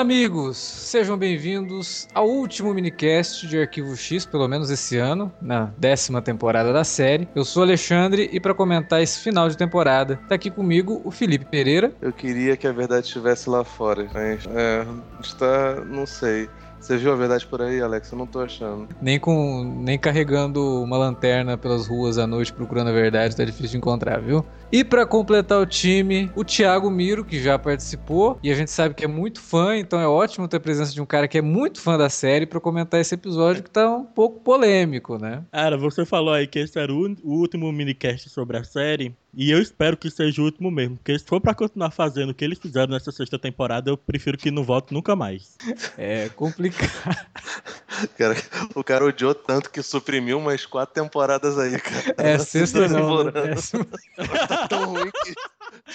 Olá, amigos! Sejam bem-vindos ao último minicast de Arquivo X, pelo menos esse ano, na décima temporada da série. Eu sou Alexandre e para comentar esse final de temporada, tá aqui comigo o Felipe Pereira. Eu queria que a verdade estivesse lá fora, mas é, está, não sei. Você viu a verdade por aí, Alex? Eu não tô achando. Nem com nem carregando uma lanterna pelas ruas à noite procurando a verdade, tá difícil de encontrar, viu? E para completar o time, o Thiago Miro, que já participou, e a gente sabe que é muito fã, então é ótimo ter a presença de um cara que é muito fã da série para comentar esse episódio que tá um pouco polêmico, né? Cara, você falou aí que esse era o último minicast sobre a série, e eu espero que seja o último mesmo, porque se for para continuar fazendo o que eles fizeram nessa sexta temporada, eu prefiro que não volte nunca mais. É complicado. cara, o cara odiou tanto que suprimiu umas quatro temporadas aí, cara. É, sexta não, né? tá tão ruim que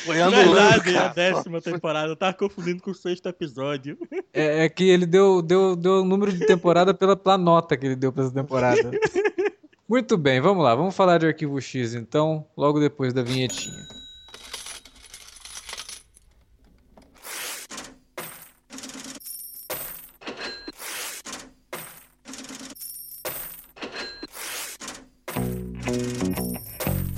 foi anulando, Verdade, a décima temporada, eu tava confundindo com o sexto episódio. É, é que ele deu, deu, deu o número de temporada pela, pela nota que ele deu pra essa temporada. Muito bem, vamos lá. Vamos falar de Arquivo X então, logo depois da vinhetinha.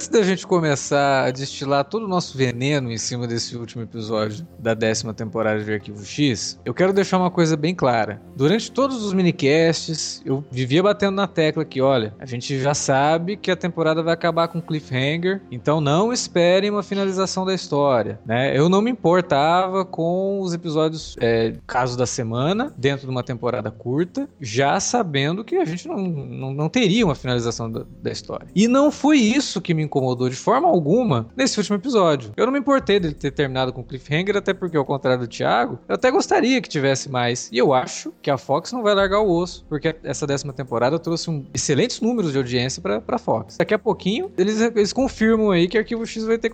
Antes da gente começar a destilar todo o nosso veneno em cima desse último episódio da décima temporada de Arquivo X, eu quero deixar uma coisa bem clara. Durante todos os minicasts, eu vivia batendo na tecla que, olha, a gente já sabe que a temporada vai acabar com cliffhanger, então não esperem uma finalização da história, né? Eu não me importava com os episódios é, caso da semana, dentro de uma temporada curta, já sabendo que a gente não, não, não teria uma finalização da, da história. E não foi isso que me incomodou de forma alguma nesse último episódio. Eu não me importei dele ter terminado com cliffhanger, até porque, ao contrário do Thiago, eu até gostaria que tivesse mais. E eu acho que a Fox não vai largar o osso, porque essa décima temporada trouxe um excelentes números de audiência pra, pra Fox. Daqui a pouquinho, eles, eles confirmam aí que Arquivo X vai ter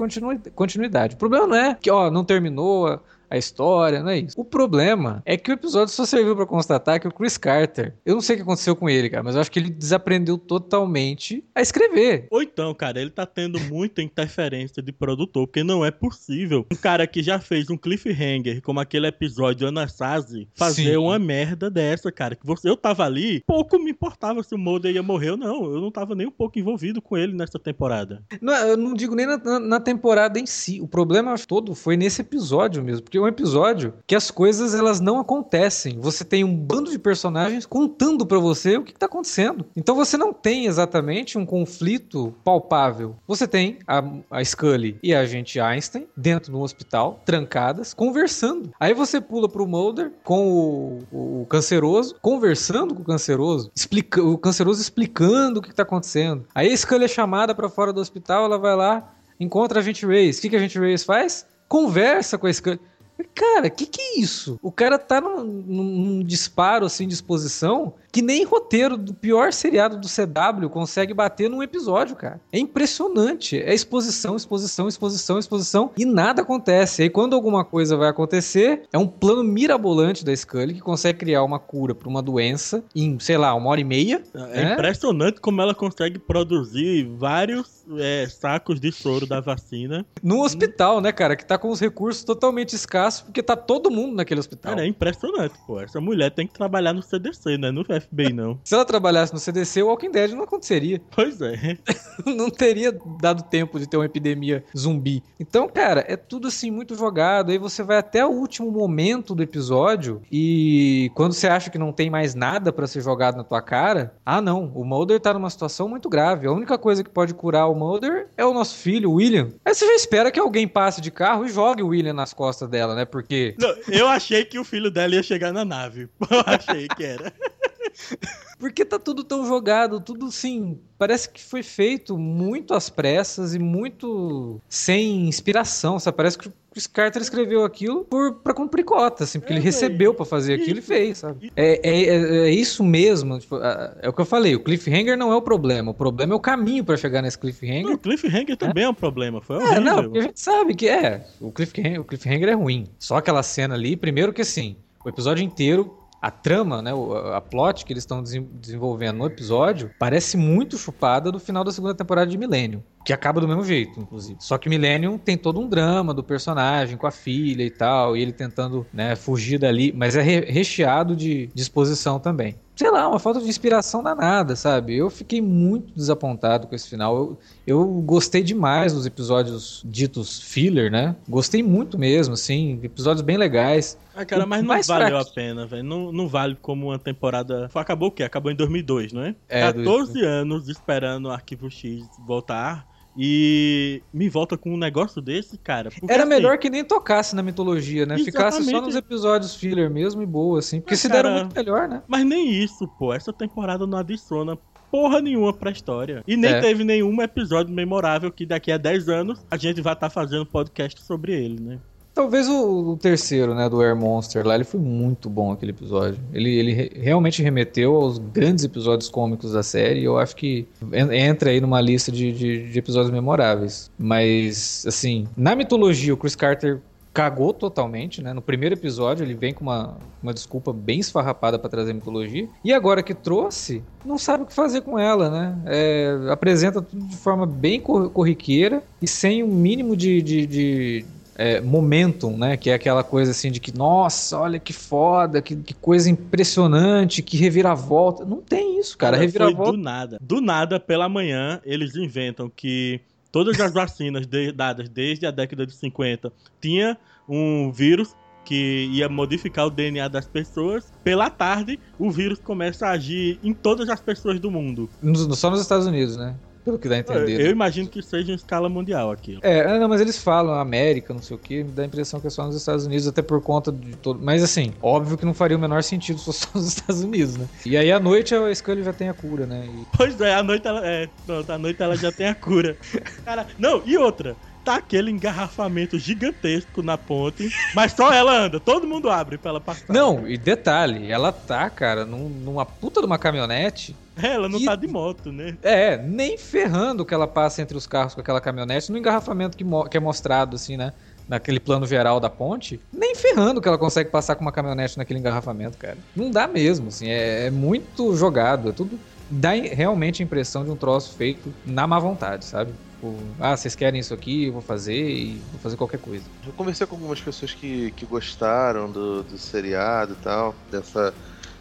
continuidade. O problema não é que, ó, não terminou a história, não é isso. O problema é que o episódio só serviu para constatar que o Chris Carter, eu não sei o que aconteceu com ele, cara, mas eu acho que ele desaprendeu totalmente a escrever. Ou então, cara, ele tá tendo muita interferência de produtor, porque não é possível um cara que já fez um cliffhanger, como aquele episódio Anasazi, fazer Sim. uma merda dessa, cara. Que você, eu tava ali, pouco me importava se o Mulder ia morrer ou não. Eu não tava nem um pouco envolvido com ele nessa temporada. Não, eu não digo nem na, na, na temporada em si. O problema todo foi nesse episódio mesmo, porque é um episódio que as coisas elas não acontecem. Você tem um bando de personagens contando para você o que, está acontecendo. Então você não tem exatamente um conflito palpável. Você tem a, a Scully e a agente Einstein dentro de um hospital, trancadas, conversando. Aí você pula pro Mulder com o, o, canceroso, conversando com o canceroso, explica, o canceroso explicando o que, está acontecendo. Aí a Scully é chamada para fora do hospital, ela vai lá, encontra a gente Reyes. O que, que a gente Reyes faz? Conversa com a Scully. Cara, que que é isso? O cara tá num, num disparo, assim, de exposição que nem roteiro do pior seriado do CW consegue bater num episódio, cara. É impressionante. É exposição, exposição, exposição, exposição e nada acontece. Aí quando alguma coisa vai acontecer, é um plano mirabolante da Scully que consegue criar uma cura para uma doença em, sei lá, uma hora e meia. É né? impressionante como ela consegue produzir vários é, sacos de soro da vacina. No hospital, né, cara? Que tá com os recursos totalmente escassos, porque tá todo mundo naquele hospital. Cara, é impressionante, pô. Essa mulher tem que trabalhar no CDC, né? No Não. Se ela trabalhasse no CDC, o Walking Dead não aconteceria. Pois é. não teria dado tempo de ter uma epidemia zumbi. Então, cara, é tudo assim muito jogado. Aí você vai até o último momento do episódio e quando você acha que não tem mais nada para ser jogado na tua cara, ah não, o Mulder tá numa situação muito grave. A única coisa que pode curar o Mulder é o nosso filho, o William. Aí você já espera que alguém passe de carro e jogue o William nas costas dela, né? Porque. Não, eu achei que o filho dela ia chegar na nave. Eu achei que era. Porque tá tudo tão jogado, tudo assim. Parece que foi feito muito às pressas e muito sem inspiração, sabe? Parece que o Chris Carter escreveu aquilo por, pra cumprir cota, assim, porque é, ele recebeu para fazer aquilo e fez, sabe? É, é, é, é isso mesmo, tipo, é o que eu falei, o cliffhanger não é o problema, o problema é o caminho para chegar nesse cliffhanger. Não, o cliffhanger também é um problema, foi horrível. É, não, porque a gente sabe que é, o cliffhanger, o cliffhanger é ruim. Só aquela cena ali, primeiro que assim, o episódio inteiro a trama, né, a plot que eles estão desenvolvendo no episódio parece muito chupada do final da segunda temporada de Millennium. Que acaba do mesmo jeito, inclusive. Só que Millennium tem todo um drama do personagem com a filha e tal, e ele tentando né, fugir dali, mas é recheado de disposição também sei lá, uma falta de inspiração danada, sabe? Eu fiquei muito desapontado com esse final. Eu, eu gostei demais dos episódios ditos filler, né? Gostei muito mesmo, assim, episódios bem legais. Ah, cara, mas não valeu a pena, velho. Não, não vale como uma temporada. Acabou o quê? Acabou em 2002, não é? é 14 do... anos esperando o Arquivo X voltar e me volta com um negócio desse, cara. Porque, Era assim, melhor que nem tocasse na mitologia, né? Ficasse só nos episódios filler mesmo e boa, assim. Porque mas, se cara, deram muito melhor, né? Mas nem isso, pô. Essa temporada não adiciona porra nenhuma pra história. E nem é. teve nenhum episódio memorável que daqui a 10 anos a gente vai estar tá fazendo podcast sobre ele, né? Talvez o, o, terceiro, né, do Air Monster lá, ele foi muito bom aquele episódio. Ele, ele re realmente remeteu aos grandes episódios cômicos da série e eu acho que entra aí numa lista de, de, de episódios memoráveis. Mas, assim, na mitologia, o Chris Carter cagou totalmente, né? No primeiro episódio ele vem com uma, uma desculpa bem esfarrapada para trazer mitologia. E agora que trouxe, não sabe o que fazer com ela, né? É, apresenta tudo de forma bem corriqueira e sem o um mínimo de, de, de, é, momentum, né? Que é aquela coisa assim de que, nossa, olha que foda, que, que coisa impressionante, que reviravolta. Não tem isso, cara. cara reviravolta. do nada. Do nada, pela manhã, eles inventam que todas as vacinas de, dadas desde a década de 50 tinha um vírus que ia modificar o DNA das pessoas. Pela tarde, o vírus começa a agir em todas as pessoas do mundo. Só nos Estados Unidos, né? Pelo que dá a entender. Eu imagino que seja em escala mundial aqui. É, é, não, mas eles falam América, não sei o que, me dá a impressão que é só nos Estados Unidos, até por conta de todo. Mas assim, óbvio que não faria o menor sentido se fosse só nos Estados Unidos, né? E aí à noite a Scully já tem a cura, né? E... Pois é, à noite ela. É, pronto, à noite ela já tem a cura. Cara, não, e outra? tá aquele engarrafamento gigantesco na ponte, mas só ela anda, todo mundo abre pra ela passar. Não, e detalhe, ela tá, cara, num, numa puta de uma caminhonete é, ela não que, tá de moto, né? É, nem ferrando que ela passa entre os carros com aquela caminhonete no engarrafamento que, que é mostrado, assim, né? Naquele plano geral da ponte, nem ferrando que ela consegue passar com uma caminhonete naquele engarrafamento, cara. Não dá mesmo, assim, é, é muito jogado, é tudo. Dá realmente a impressão de um troço feito na má vontade, sabe? Tipo, ah, vocês querem isso aqui, eu vou fazer e vou fazer qualquer coisa. Eu conversei com algumas pessoas que, que gostaram do, do seriado e tal, dessa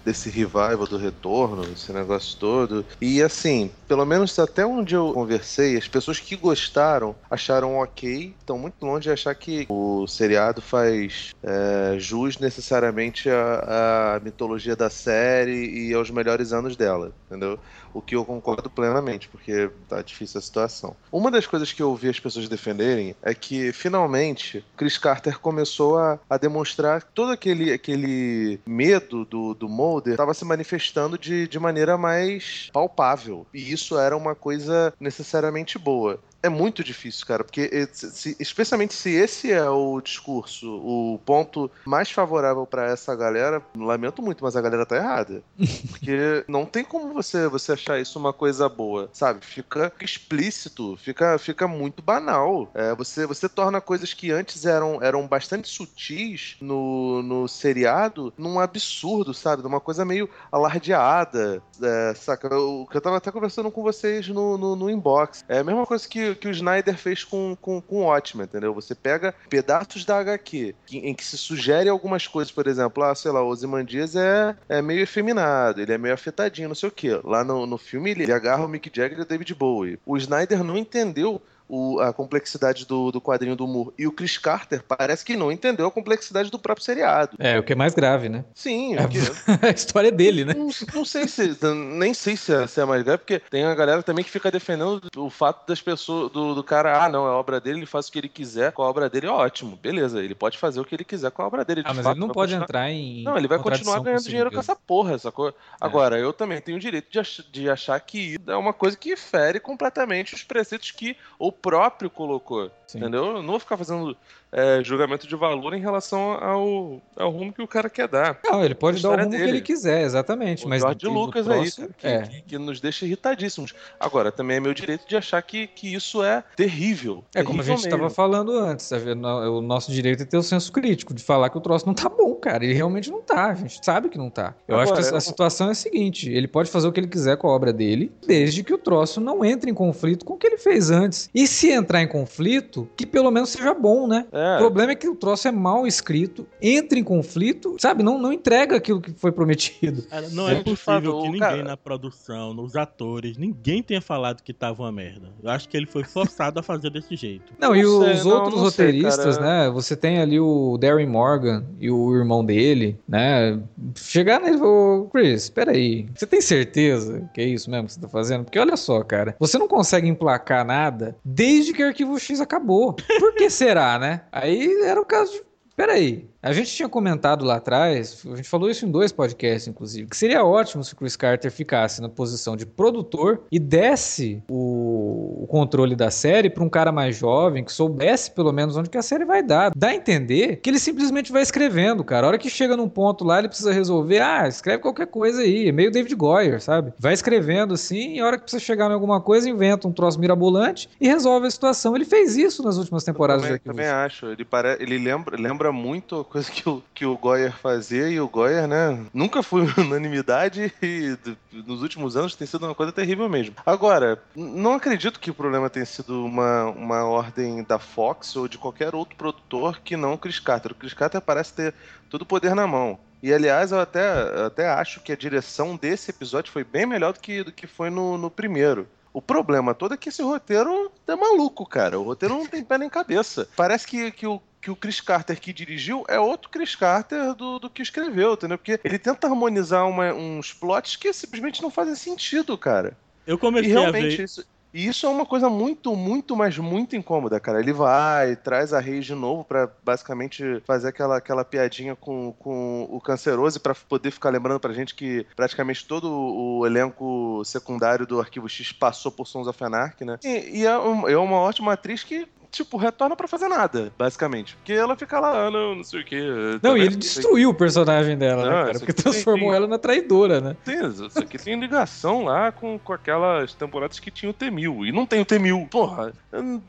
desse revival do retorno, esse negócio todo. E assim, pelo menos até onde eu conversei, as pessoas que gostaram acharam ok, estão muito longe de achar que o seriado faz é, jus necessariamente à, à mitologia da série e aos melhores anos dela, entendeu? O que eu concordo plenamente, porque tá difícil a situação. Uma das coisas que eu ouvi as pessoas defenderem é que finalmente Chris Carter começou a, a demonstrar todo aquele, aquele medo do, do Mulder estava se manifestando de, de maneira mais palpável. E isso era uma coisa necessariamente boa é muito difícil, cara, porque se, especialmente se esse é o discurso, o ponto mais favorável para essa galera, lamento muito, mas a galera tá errada. Porque não tem como você você achar isso uma coisa boa, sabe? Fica explícito, fica, fica muito banal. É, você, você torna coisas que antes eram, eram bastante sutis no, no seriado num absurdo, sabe? Numa coisa meio alardeada, é, saca? Eu, eu tava até conversando com vocês no, no, no inbox. É a mesma coisa que que o Snyder fez com, com, com Watchmen, entendeu? Você pega pedaços da HQ que, em que se sugere algumas coisas, por exemplo, ah, sei lá, o Ozymandias é, é meio efeminado, ele é meio afetadinho, não sei o quê. Lá no, no filme ele, ele agarra o Mick Jagger e o David Bowie. O Snyder não entendeu o, a complexidade do, do quadrinho do Moore. E o Chris Carter parece que não entendeu a complexidade do próprio seriado. É, o que é mais grave, né? Sim. É, a história dele, né? Não, não sei se. Nem sei se é, se é, mais grave, porque tem a galera também que fica defendendo o fato das pessoas, do, do cara, ah, não, é a obra dele, ele faz o que ele quiser com a obra dele, ótimo, beleza. Ele pode fazer o que ele quiser com a obra dele. Ah, mas fato, ele não pode continuar... entrar em. Não, ele vai continuar ganhando dinheiro com essa porra, sacou? Agora, é. eu também tenho o direito de, ach de achar que é uma coisa que fere completamente os preceitos que o próprio colocou. Sim. Entendeu? Eu não vou ficar fazendo é, julgamento de valor em relação ao, ao rumo que o cara quer dar. Não, ele pode dar o rumo dele. que ele quiser, exatamente. O mas George Lucas próximo, aí, que, é. que, que, nos deixa irritadíssimos. Agora, também é meu direito de achar que, que isso é terrível. É como a gente estava falando antes, tá o nosso direito é ter o senso crítico, de falar que o troço não tá bom, cara. Ele realmente não tá, a gente sabe que não tá. Eu Agora, acho que a, a situação é a seguinte, ele pode fazer o que ele quiser com a obra dele, desde que o troço não entre em conflito com o que ele fez antes. E se entrar em conflito, que pelo menos seja bom, né? É. O problema é que o troço é mal escrito, entra em conflito, sabe? Não, não entrega aquilo que foi prometido. não é, é possível que ninguém cara... na produção, nos atores, ninguém tenha falado que tava uma merda. Eu acho que ele foi forçado a fazer desse jeito. Não, não e sei, os não, outros não roteiristas, sei, né? Você tem ali o Darren Morgan e o irmão dele, né? Chegar nele e falar, Chris, peraí, você tem certeza que é isso mesmo que você tá fazendo? Porque olha só, cara, você não consegue emplacar nada desde que o Arquivo X acabou. Por que será, né? Aí era o caso de. Peraí, a gente tinha comentado lá atrás, a gente falou isso em dois podcasts, inclusive, que seria ótimo se o Chris Carter ficasse na posição de produtor e desse o, o controle da série para um cara mais jovem, que soubesse pelo menos onde que a série vai dar. Dá a entender que ele simplesmente vai escrevendo, cara. A hora que chega num ponto lá, ele precisa resolver, ah, escreve qualquer coisa aí. É meio David Goyer, sabe? Vai escrevendo assim, e a hora que precisa chegar em alguma coisa, inventa um troço mirabolante e resolve a situação. Ele fez isso nas últimas temporadas Eu também, de também acho. Ele, pare... ele lembra, lembra muito coisa que o, que o Goyer fazia, e o Goyer, né, nunca foi unanimidade e nos últimos anos tem sido uma coisa terrível mesmo. Agora, não acredito que o problema tenha sido uma, uma ordem da Fox ou de qualquer outro produtor que não o Chris Carter. O Chris Carter parece ter todo o poder na mão. E aliás, eu até, até acho que a direção desse episódio foi bem melhor do que, do que foi no, no primeiro. O problema todo é que esse roteiro é maluco, cara. O roteiro não tem pé nem cabeça. Parece que, que o que o Chris Carter que dirigiu é outro Chris Carter do, do que escreveu, entendeu? Porque ele tenta harmonizar uma, uns plots que simplesmente não fazem sentido, cara. Eu comecei e realmente a ver... isso. E isso é uma coisa muito, muito, mas muito incômoda, cara. Ele vai, traz a Reis de novo para basicamente fazer aquela, aquela piadinha com, com o canceroso para poder ficar lembrando pra gente que praticamente todo o elenco secundário do Arquivo X passou por Sons of Anarchy, né? E, e é, é uma ótima atriz que tipo, retorna para fazer nada, basicamente. Porque ela fica lá, ah, não, não sei o quê. Não, e ele destruiu o personagem dela, né, não, né, cara? Porque transformou tem, ela na traidora, né? Tem, isso aqui tem ligação lá com, com aquelas temporadas que tinha o T-1000. E não tem o T-1000. Porra,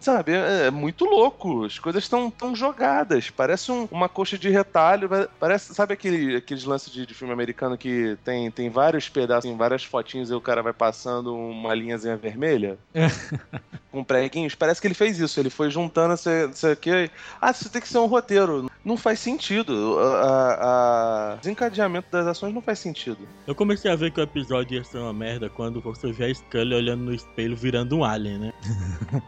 sabe, é, é, muito louco. As coisas estão tão jogadas. Parece um, uma coxa de retalho. Parece, sabe aquele, aqueles lances de, de, filme americano que tem, tem vários pedaços, várias fotinhos e o cara vai passando uma linhazinha vermelha? com preguinhos? Parece que ele fez isso. Ele foi juntando isso aqui. Ah, isso tem que ser um roteiro. Não faz sentido. O desencadeamento das ações não faz sentido. Eu comecei a ver que o episódio ia ser uma merda quando você vê a Scully olhando no espelho virando um alien, né?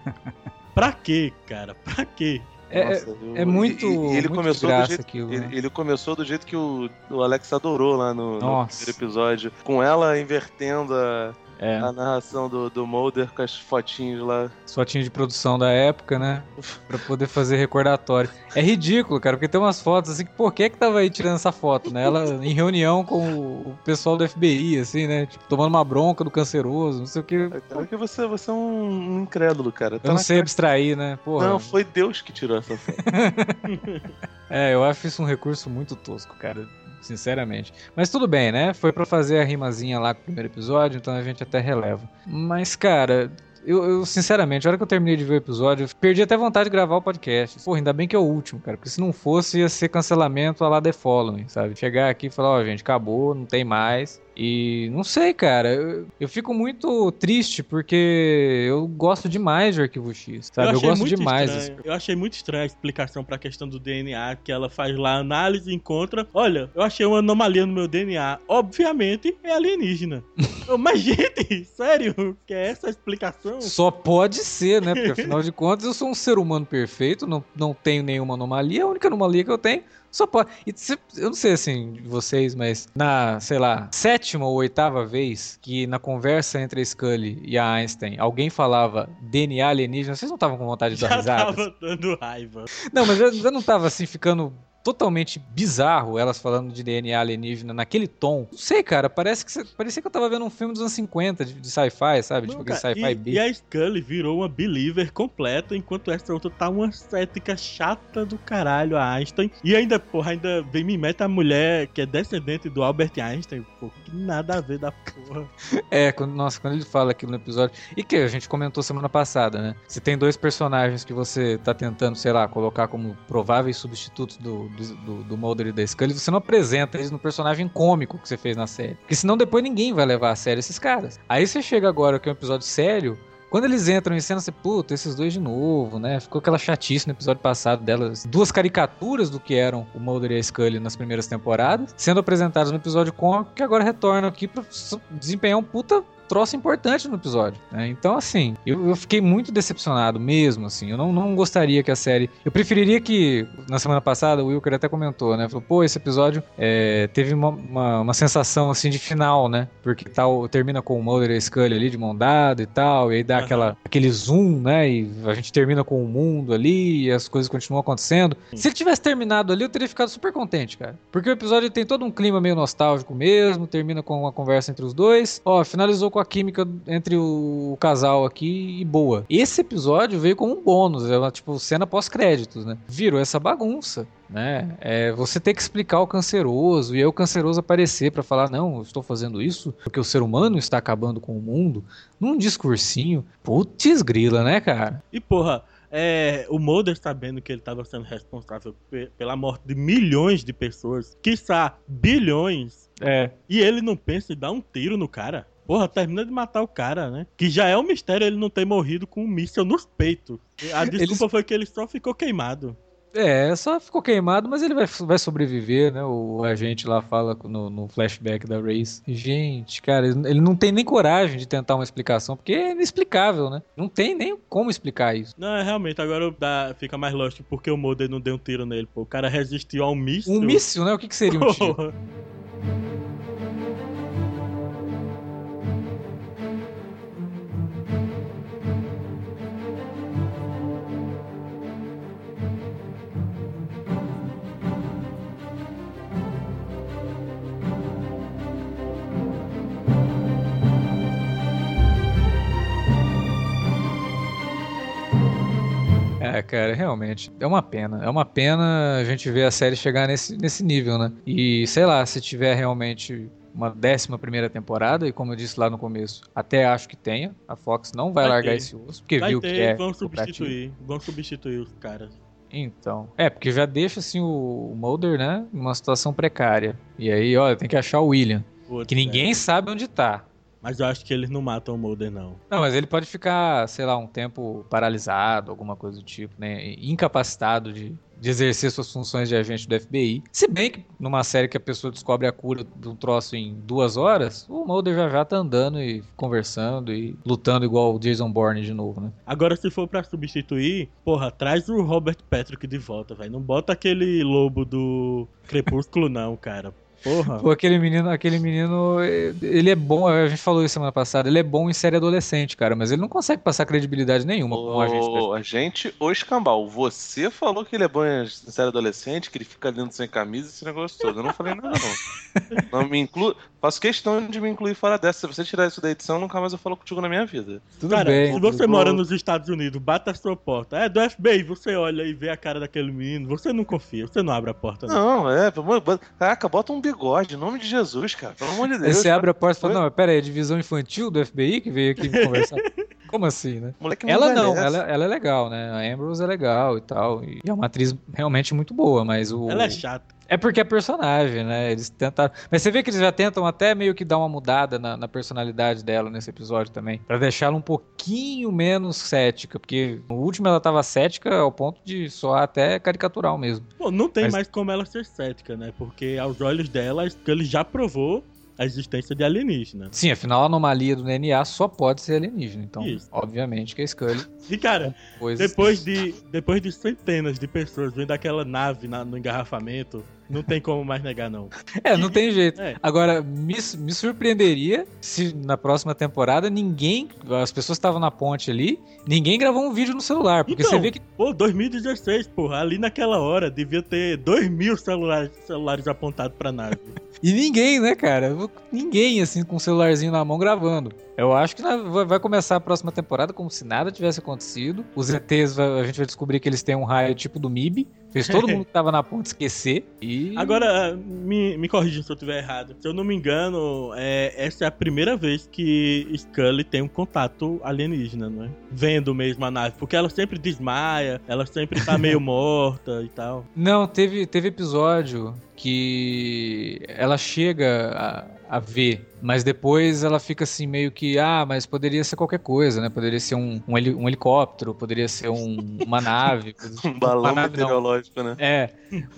pra quê, cara? Pra quê? É, Nossa, é, é muito. E, e ele muito começou do jeito, aquilo, ele, né? ele, começou do jeito que o, o Alex adorou lá no, no primeiro episódio. Com ela invertendo a, é. A narração do, do Mulder com as fotinhos lá. As fotinhos de produção da época, né? Pra poder fazer recordatório. É ridículo, cara, porque tem umas fotos assim que, por que que tava aí tirando essa foto, né? Ela em reunião com o pessoal do FBI, assim, né? Tipo, tomando uma bronca do canceroso, não sei o que. É porque você, você é um incrédulo, cara. Tá eu não sei cara... abstrair, né? Porra. Não, foi Deus que tirou essa foto. é, eu acho isso um recurso muito tosco, cara sinceramente. Mas tudo bem, né? Foi para fazer a rimazinha lá com o primeiro episódio, então a gente até releva. Mas, cara, eu, eu, sinceramente, a hora que eu terminei de ver o episódio, perdi até vontade de gravar o podcast. Pô, ainda bem que é o último, cara. Porque se não fosse, ia ser cancelamento a lá The Following, sabe? Chegar aqui e falar, ó, oh, gente, acabou, não tem mais. E não sei, cara. Eu, eu fico muito triste porque eu gosto demais de Arquivo X, sabe? Eu, eu gosto demais. Estranho. Eu achei muito estranha a explicação pra questão do DNA que ela faz lá, análise e encontra. Olha, eu achei uma anomalia no meu DNA. Obviamente é alienígena. Mas, gente, sério, que é essa a explicação? Só pode ser, né? Porque afinal de contas eu sou um ser humano perfeito, não, não tenho nenhuma anomalia. A única anomalia que eu tenho só pode. E eu não sei assim vocês, mas na, sei lá, sétima ou oitava vez que na conversa entre a Scully e a Einstein alguém falava DNA alienígena, vocês não estavam com vontade de dar risada? Já tava dando raiva. Não, mas eu, eu não tava assim ficando totalmente bizarro, elas falando de DNA alienígena naquele tom. Não sei, cara, parece que parecia que eu tava vendo um filme dos anos 50 de, de sci-fi, sabe? Não, tipo aquele sci-fi B. E a Scully virou uma believer completa, enquanto essa outra tá uma cética chata do caralho, a Einstein. E ainda, porra, ainda vem me mete a mulher que é descendente do Albert Einstein, pô, que nada a ver da porra. É, quando, nossa, quando ele fala aquilo no episódio. E que a gente comentou semana passada, né? Se tem dois personagens que você tá tentando, sei lá, colocar como prováveis substitutos do, do, do Mulder e da Scully, você não apresenta eles no personagem cômico que você fez na série. Porque senão depois ninguém vai levar a sério esses caras. Aí você chega agora que é um episódio sério, quando eles entram em cena, você, puta, esses dois de novo, né? Ficou aquela chatice no episódio passado delas. Duas caricaturas do que eram o Mulder e a Scully nas primeiras temporadas, sendo apresentadas no episódio cômico, que agora retornam aqui pra desempenhar um puta troço importante no episódio. Né? Então, assim, eu, eu, fiquei muito decepcionado mesmo, assim. Eu não, não gostaria que a série. Eu preferiria que, na semana passada, o Wilker até comentou, né? Falou, pô, esse episódio é, teve uma, uma, uma, sensação, assim, de final, né? Porque tal, termina com o Mulder e a Scully ali de mão dada e tal, e aí dá uhum. aquela, aquele zoom, né? E a gente termina com o mundo ali e as coisas continuam acontecendo. Sim. Se ele tivesse terminado ali, eu teria ficado super contente, cara. Porque o episódio tem todo um clima meio nostálgico mesmo, termina com uma conversa entre os dois. Ó, finalizou com com a química entre o casal aqui e boa. Esse episódio veio como um bônus, é uma tipo cena pós-créditos, né? Virou essa bagunça. Né? É você ter que explicar o canceroso e aí o canceroso aparecer para falar: não, eu estou fazendo isso porque o ser humano está acabando com o mundo, num discursinho. Putz, grila, né, cara? E porra, é, o Mulder sabendo que ele estava sendo responsável pela morte de milhões de pessoas, quiçá bilhões, é. e ele não pensa em dar um tiro no cara. Porra, termina de matar o cara, né? Que já é um mistério ele não ter morrido com um míssil nos peitos. A desculpa Eles... foi que ele só ficou queimado. É, só ficou queimado, mas ele vai, vai sobreviver, né? O agente lá fala no, no flashback da Race. Gente, cara, ele não tem nem coragem de tentar uma explicação, porque é inexplicável, né? Não tem nem como explicar isso. Não, é realmente, agora dá, fica mais lógico porque o Mulder não deu um tiro nele, pô. O cara resistiu ao míssil. Um míssil, né? O que, que seria um tiro? Cara, realmente. É uma pena. É uma pena a gente ver a série chegar nesse, nesse nível, né? E sei lá, se tiver realmente uma décima primeira temporada, e como eu disse lá no começo, até acho que tenha. A Fox não vai, vai largar ter. esse osso, porque vai viu ter, que é. Vão substituir, vão substituir os caras. Então, é, porque já deixa assim o Mulder, né, numa situação precária. E aí, olha, tem que achar o William. Putz, que ninguém é. sabe onde tá. Mas eu acho que eles não matam o Mulder, não. Não, mas ele pode ficar, sei lá, um tempo paralisado, alguma coisa do tipo, né? Incapacitado de, de exercer suas funções de agente do FBI. Se bem que numa série que a pessoa descobre a cura de um troço em duas horas, o Mulder já já tá andando e conversando e lutando igual o Jason Bourne de novo, né? Agora, se for para substituir, porra, traz o Robert Patrick de volta, velho. Não bota aquele lobo do Crepúsculo, não, cara. Porra. Pô, aquele menino, aquele menino, ele é bom, a gente falou isso semana passada, ele é bom em série adolescente, cara, mas ele não consegue passar credibilidade nenhuma com um agente. A gente, ô Escambau, você falou que ele é bom em série adolescente, que ele fica dentro sem camisa, esse negócio todo. Eu não falei nada, não. não me inclu... Faço questão de me incluir fora dessa. Se você tirar isso da edição, nunca mais eu falo contigo na minha vida. Tudo cara, bem. Se você mora nos Estados Unidos, bata a sua porta. É do FBI, você olha e vê a cara daquele menino, você não confia, você não abre a porta. Não, não é. Caraca, bota um bigode, em nome de Jesus, cara. Pelo amor de Deus. Você abre a porta e fala, não, pera aí, é divisão infantil do FBI que veio aqui me conversar. Como assim, né? Moleque ela não, ela, ela é legal, né? A Ambrose é legal e tal. E é uma atriz realmente muito boa, mas o. Ela é chata. É porque é personagem, né? Eles tentaram. Mas você vê que eles já tentam até meio que dar uma mudada na, na personalidade dela nesse episódio também. para deixá-la um pouquinho menos cética. Porque no último ela tava cética ao ponto de soar até caricatural mesmo. Bom, não tem Mas... mais como ela ser cética, né? Porque aos olhos dela, ele já provou a existência de alienígena. Sim, afinal a anomalia do DNA só pode ser alienígena. Então, Isso. obviamente que a Scully. E cara, depois de, depois de centenas de pessoas vendo aquela nave na, no engarrafamento, não tem como mais negar, não. É, não tem jeito. É. Agora, me, me surpreenderia se na próxima temporada ninguém. As pessoas estavam na ponte ali, ninguém gravou um vídeo no celular. Porque então, você vê que. Pô, 2016, porra, ali naquela hora devia ter 2 mil celulares, celulares apontados pra nave. e ninguém, né, cara? Ninguém, assim, com o celularzinho na mão gravando. Eu acho que vai começar a próxima temporada como se nada tivesse acontecido. Os ETs, a gente vai descobrir que eles têm um raio tipo do MIB. Fez todo mundo que tava na ponte esquecer e. Agora, me, me corrija se eu estiver errado. Se eu não me engano, é, essa é a primeira vez que Scully tem um contato alienígena, não é? Vendo mesmo a nave. Porque ela sempre desmaia, ela sempre tá meio morta e tal. Não, teve, teve episódio que ela chega a, a ver mas depois ela fica assim, meio que, ah, mas poderia ser qualquer coisa, né? Poderia ser um, um, heli um helicóptero, poderia ser um, uma nave. um balão nave, meteorológico, né? É,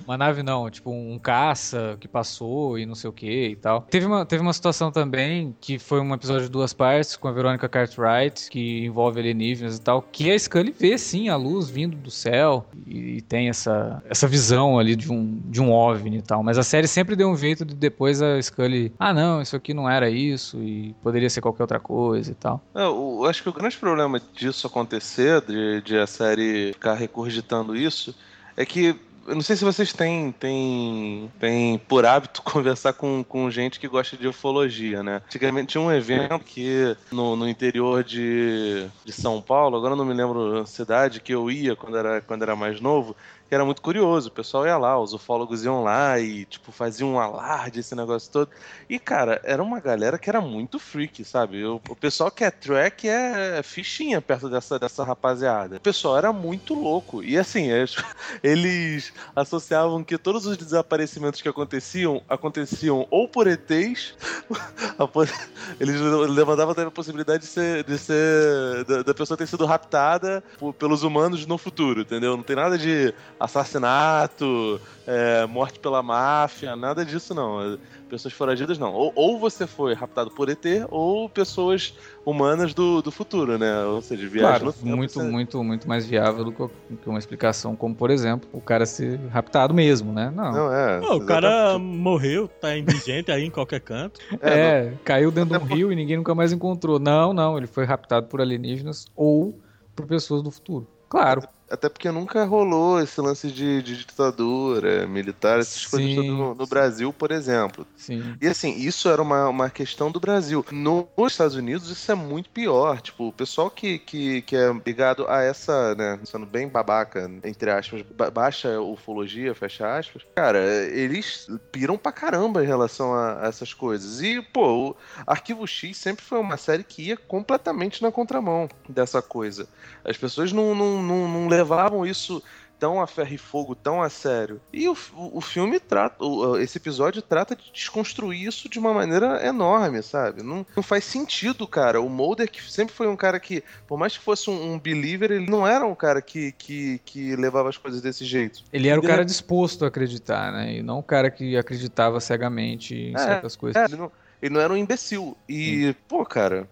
uma nave não, tipo um caça que passou e não sei o que e tal. Teve uma, teve uma situação também que foi um episódio de duas partes com a Verônica Cartwright, que envolve alienígenas e tal, que a Scully vê sim a luz vindo do céu e, e tem essa, essa visão ali de um, de um OVNI e tal. Mas a série sempre deu um jeito de depois a Scully, ah não, isso aqui não é era isso e poderia ser qualquer outra coisa e tal. É, eu acho que o grande problema disso acontecer, de, de a série ficar recurgitando isso, é que eu não sei se vocês têm, têm, têm por hábito conversar com, com gente que gosta de ufologia, né? Antigamente tinha um evento que no, no interior de, de São Paulo, agora eu não me lembro a cidade, que eu ia quando era, quando era mais novo, que era muito curioso. O pessoal ia lá, os ufólogos iam lá e, tipo, faziam um alarde, esse negócio todo. E, cara, era uma galera que era muito freak, sabe? O, o pessoal que é track é fichinha perto dessa, dessa rapaziada. O pessoal era muito louco. E, assim, eles, associavam que todos os desaparecimentos que aconteciam, aconteciam ou por ETs, eles levantavam até a possibilidade de ser, de ser da, da pessoa ter sido raptada pelos humanos no futuro, entendeu? Não tem nada de assassinato, é, morte pela máfia, nada disso não. Pessoas foragidas não. Ou, ou você foi raptado por ET, ou pessoas humanas do, do futuro, né? Ou seja, viagem claro, no tempo. Muito, você... muito, muito mais viável do que uma explicação como, por exemplo, o cara ser raptado mesmo, né? Não. Não, é. Não, o cara morreu, tá indigente aí em qualquer canto. É, é caiu dentro de um rio e ninguém nunca mais encontrou. Não, não, ele foi raptado por alienígenas ou por pessoas do futuro. Claro. Até porque nunca rolou esse lance de, de ditadura militar, essas sim, coisas no, no, Brasil, por exemplo. Sim. E assim, isso era uma, uma questão do Brasil. No, nos Estados Unidos, isso é muito pior. Tipo, o pessoal que, que, que é ligado a essa, né, sendo bem babaca, entre aspas, baixa ufologia, fecha aspas, cara, eles piram pra caramba em relação a, a essas coisas. E, pô, o Arquivo X sempre foi uma série que ia completamente na contramão dessa coisa. As pessoas não, não, não, não levavam isso tão a ferro e fogo, tão a sério. E o, o filme trata, o, esse episódio trata de desconstruir isso de uma maneira enorme, sabe? Não, não faz sentido, cara. O Mulder, que sempre foi um cara que, por mais que fosse um, um believer, ele não era um cara que, que, que levava as coisas desse jeito. Ele era o cara disposto a acreditar, né? E não o cara que acreditava cegamente em é, certas coisas. É, ele, não, ele não era um imbecil. E, Sim. pô, cara,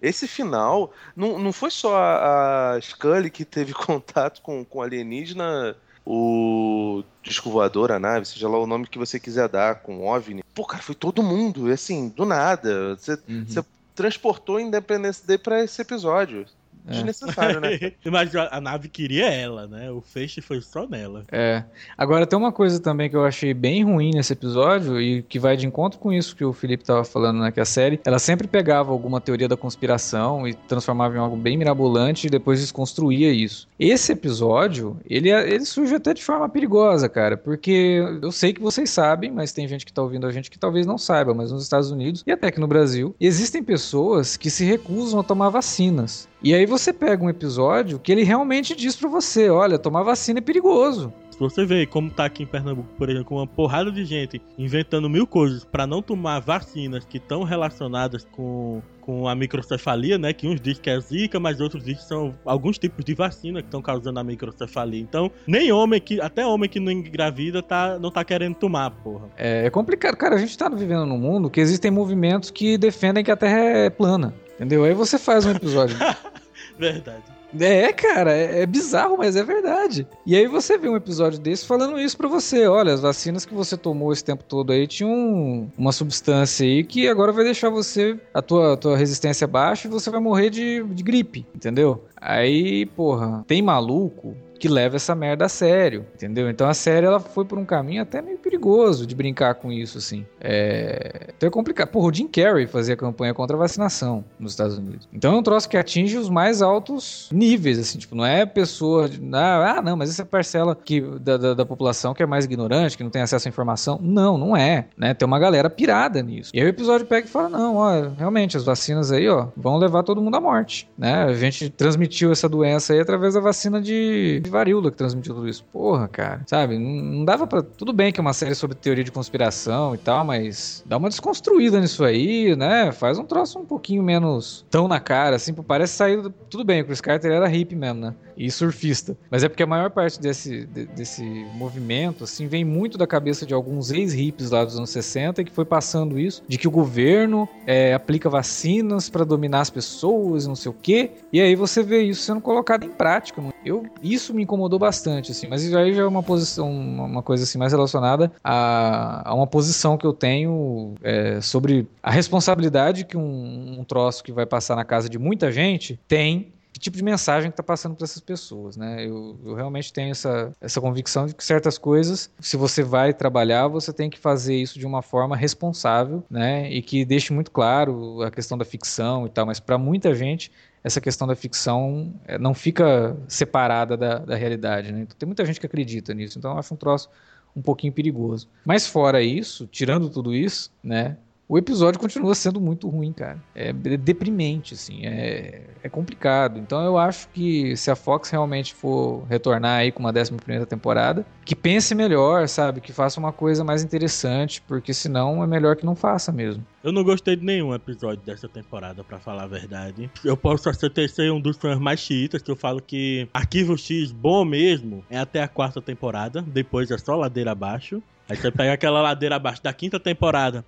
esse final não, não foi só a, a Scully que teve contato com, com alienígena, o disco voador, a nave, seja lá o nome que você quiser dar, com OVNI. Pô, cara, foi todo mundo, assim, do nada. Você, uhum. transportou Independence Day pra esse episódio. É. Desnecessário, né? Mas a nave queria ela, né? O feixe foi só nela. É. Agora tem uma coisa também que eu achei bem ruim nesse episódio e que vai de encontro com isso que o Felipe tava falando, né? Que a série, ela sempre pegava alguma teoria da conspiração e transformava em algo bem mirabolante e depois desconstruía isso. Esse episódio, ele, ele surge até de forma perigosa, cara, porque eu sei que vocês sabem, mas tem gente que tá ouvindo a gente que talvez não saiba, mas nos Estados Unidos e até aqui no Brasil, existem pessoas que se recusam a tomar vacinas. E aí você pega um episódio que ele realmente diz para você, olha, tomar vacina é perigoso. Se você vê como tá aqui em Pernambuco, por exemplo, com uma porrada de gente inventando mil coisas para não tomar vacinas que estão relacionadas com, com a microcefalia, né? Que uns dizem que é zika, mas outros dizem que são alguns tipos de vacina que estão causando a microcefalia. Então, nem homem que, até homem que não engravida tá, não tá querendo tomar, porra. É, é complicado, cara. A gente tá vivendo num mundo que existem movimentos que defendem que a Terra é plana. Entendeu? Aí você faz um episódio. Verdade. É, cara, é, é, bizarro, mas é verdade. E aí você vê um episódio desse falando isso para você. Olha, as vacinas que você tomou esse tempo todo aí tinham uma substância aí que agora vai deixar você, a tua, tua resistência baixa e você vai morrer de, de gripe, entendeu? Aí, porra, tem maluco que leva essa merda a sério, entendeu? Então a série ela foi por um caminho até meio perigoso de brincar com isso, assim. É... Então é complicado. Porra, o Jim Carrey fazia campanha contra a vacinação nos Estados Unidos. Então é um troço que atinge os mais altos níveis, assim, tipo, não é pessoa. De... Ah, não, mas essa parcela que, da, da, da, população que é mais ignorante, que não tem acesso à informação. Não, não é. Né? Tem uma galera pirada nisso. E aí o episódio pega e fala: não, ó, realmente, as vacinas aí, ó, vão levar todo mundo à morte. Né? A gente transmitiu essa doença aí através da vacina de varíola que transmitiu tudo isso. Porra, cara. Sabe? Não dava para Tudo bem que é uma série sobre teoria de conspiração e tal, mas dá uma desconstruída nisso aí, né? Faz um troço um pouquinho menos tão na cara, assim. Parece sair. Tudo bem, o Chris Carter era hippie mesmo, né? E surfista. Mas é porque a maior parte desse, de, desse movimento, assim, vem muito da cabeça de alguns ex-hippies lá dos anos 60 que foi passando isso, de que o governo é, aplica vacinas para dominar as pessoas, não sei o quê. E aí você vê isso sendo colocado em prática. Eu, isso me incomodou bastante, assim. Mas aí já é uma posição, uma coisa assim mais relacionada a, a uma posição que eu tenho é, sobre a responsabilidade que um, um troço que vai passar na casa de muita gente tem que tipo de mensagem que está passando para essas pessoas, né? Eu, eu, realmente tenho essa, essa convicção de que certas coisas, se você vai trabalhar, você tem que fazer isso de uma forma responsável, né? E que deixe muito claro a questão da ficção e tal, mas para muita gente essa questão da ficção é, não fica separada da, da realidade, né? Então, tem muita gente que acredita nisso, então eu acho um troço um pouquinho perigoso. Mas fora isso, tirando tudo isso, né? O episódio continua sendo muito ruim, cara. É deprimente, assim, é, é complicado. Então eu acho que se a Fox realmente for retornar aí com uma 11 primeira temporada, que pense melhor, sabe? Que faça uma coisa mais interessante, porque senão é melhor que não faça mesmo. Eu não gostei de nenhum episódio dessa temporada, para falar a verdade. Eu posso até ser um dos fãs mais chiitas, que eu falo que Arquivo X bom mesmo é até a quarta temporada, depois é só ladeira abaixo. Aí você pega aquela ladeira abaixo da quinta temporada,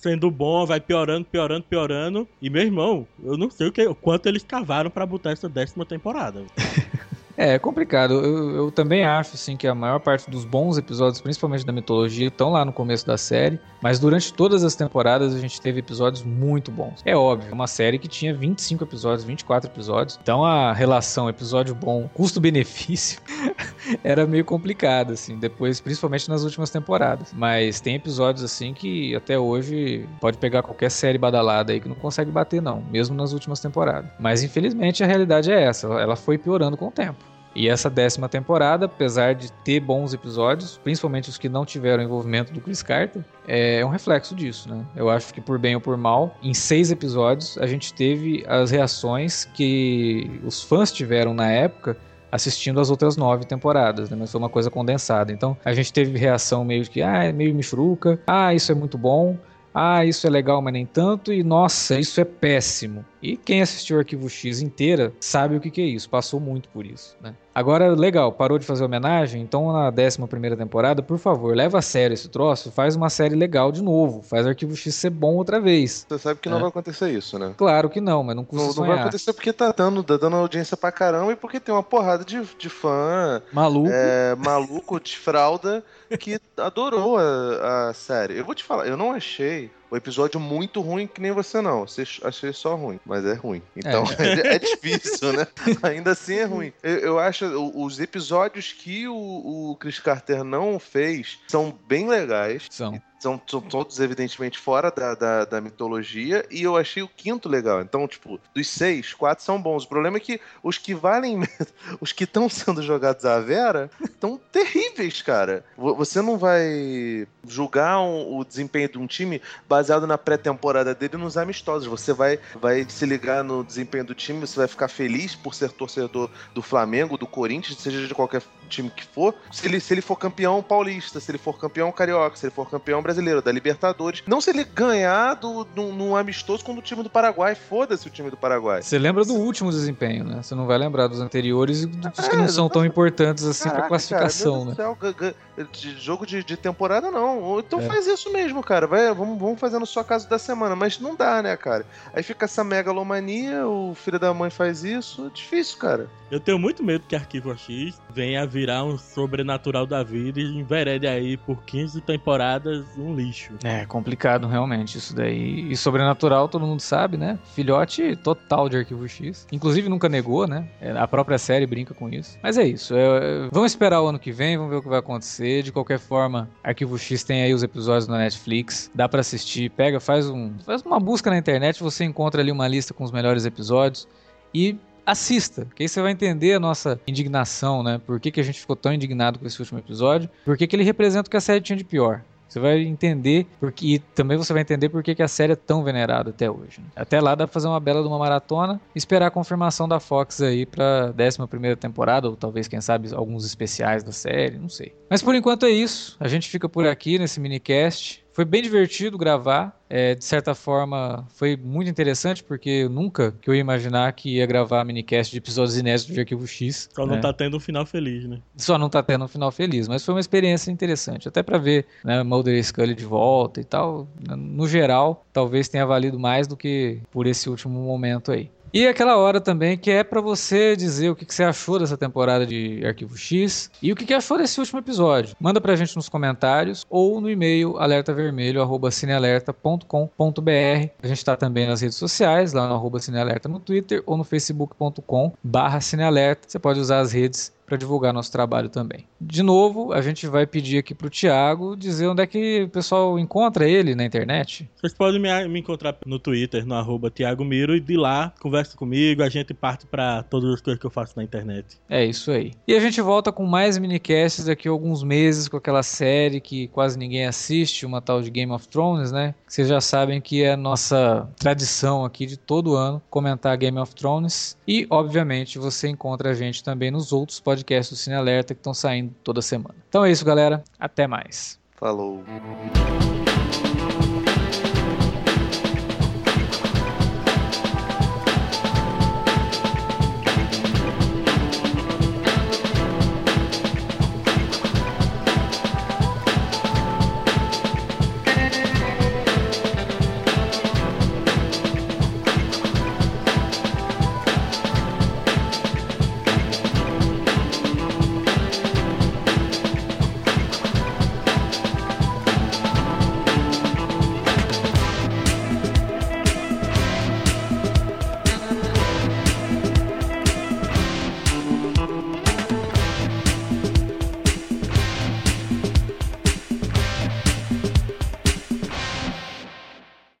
sendo bom, vai piorando, piorando, piorando. E meu irmão, eu não sei o, que, o quanto eles cavaram para botar essa décima temporada. É, é complicado. Eu, eu, também acho assim que a maior parte dos bons episódios, principalmente da mitologia, estão lá no começo da série, mas durante todas as temporadas a gente teve episódios muito bons. É óbvio, uma série que tinha 25 episódios, 24 episódios, então a relação episódio bom, custo-benefício era meio complicada assim, depois, principalmente nas últimas temporadas. Mas tem episódios assim que até hoje pode pegar qualquer série badalada aí que não consegue bater não, mesmo nas últimas temporadas. Mas infelizmente a realidade é essa, ela foi piorando com o tempo. E essa décima temporada, apesar de ter bons episódios, principalmente os que não tiveram envolvimento do Chris Carter, é um reflexo disso, né? Eu acho que por bem ou por mal, em seis episódios a gente teve as reações que os fãs tiveram na época assistindo as outras nove temporadas, né? Mas foi uma coisa condensada. Então a gente teve reação meio que, ah, é meio michuruca, ah, isso é muito bom, ah, isso é legal, mas nem tanto, e nossa, isso é péssimo. E quem assistiu o Arquivo X inteira sabe o que, que é isso, passou muito por isso, né? Agora, legal, parou de fazer homenagem, então na 11 temporada, por favor, leva a sério esse troço, faz uma série legal de novo, faz Arquivo X ser bom outra vez. Você sabe que é. não vai acontecer isso, né? Claro que não, mas não custa Não, não vai acontecer porque tá dando, tá dando audiência pra caramba e porque tem uma porrada de, de fã... Maluco. É, maluco, de fralda, que adorou a, a série. Eu vou te falar, eu não achei o episódio muito ruim que nem você não. Você achei só ruim, mas é ruim. Então é, é difícil, né? Ainda assim é ruim. Eu, eu acho os episódios que o, o, Chris Carter não fez são bem legais. São. São, são todos, evidentemente, fora da, da, da, mitologia, e eu achei o quinto legal. Então, tipo, dos seis, quatro são bons. O problema é que os que valem, os que estão sendo jogados à Vera, estão terríveis, cara. Você não vai julgar um, o desempenho de um time baseado na pré-temporada dele nos amistosos. Você vai, vai se ligar no desempenho do time, você vai ficar feliz por ser torcedor do Flamengo, do Corinthians, seja de qualquer time que for, se ele, se ele for campeão paulista, se ele for campeão carioca, se ele for campeão brasileiro, da Libertadores. Não se ele ganhar do, num, num amistoso com o time do Paraguai. Foda-se o time do Paraguai. Você lembra do último desempenho, né? Você não vai lembrar dos anteriores e dos é, que não são tão importantes assim Caraca, pra classificação, cara, né? Céu, de jogo de, de, temporada, não. Então é. faz isso mesmo, cara. Vai, vamos, vamos fazendo só caso da semana. Mas não dá, né, cara? Aí fica essa megalomania, o filho da mãe faz isso. É difícil, cara. Eu tenho muito medo que Arquivo X venha virar um sobrenatural da vida e enverede aí por 15 temporadas um lixo. É complicado, realmente, isso daí. E sobrenatural, todo mundo sabe, né? Filhote total de Arquivo X. Inclusive nunca negou, né? É, a própria série brinca com isso. Mas é isso. É, vamos esperar o ano que vem, vamos ver o que vai acontecer. De qualquer forma, Arquivo X tem aí os episódios na Netflix. Dá para assistir. Pega, faz, um, faz uma busca na internet, você encontra ali uma lista com os melhores episódios. E assista, que aí você vai entender a nossa indignação, né? Por que, que a gente ficou tão indignado com esse último episódio, por que, que ele representa o que a série tinha de pior. Você vai entender porque e também você vai entender por que, a série é tão venerada até hoje. Né? Até lá dá pra fazer uma bela de uma maratona esperar a confirmação da Fox aí pra 11 primeira temporada, ou talvez, quem sabe, alguns especiais da série, não sei. Mas por enquanto é isso. A gente fica por aqui nesse minicast. Foi bem divertido gravar. É, de certa forma, foi muito interessante, porque nunca que eu ia imaginar que ia gravar minicast de episódios inéditos de Arquivo X. Só né? não tá tendo um final feliz, né? Só não tá tendo um final feliz, mas foi uma experiência interessante. Até para ver né, Mulder e Scully de volta e tal. No geral, talvez tenha valido mais do que por esse último momento aí. E aquela hora também que é para você dizer o que, que, você achou dessa temporada de Arquivo X e o que, que achou desse último episódio. Manda pra gente nos comentários ou no e-mail alertavermelho@cinealerta.com.br. A gente tá também nas redes sociais, lá no arroba cinealerta no Twitter ou no facebook.com barra cinealerta. Você pode usar as redes para divulgar nosso trabalho também. De novo, a gente vai pedir aqui para o Thiago dizer onde é que o pessoal encontra ele na internet. Vocês podem me, me encontrar no Twitter, no arroba Thiago Miro, e de lá conversa comigo, a gente parte para todas as coisas que eu faço na internet. É isso aí. E a gente volta com mais minicasts daqui a alguns meses com aquela série que quase ninguém assiste, uma tal de Game of Thrones, né? Vocês já sabem que é nossa tradição aqui de todo ano comentar Game of Thrones. E, obviamente, você encontra a gente também nos outros podcasts podcasts do Cine Alerta que estão saindo toda semana. Então é isso, galera. Até mais. Falou.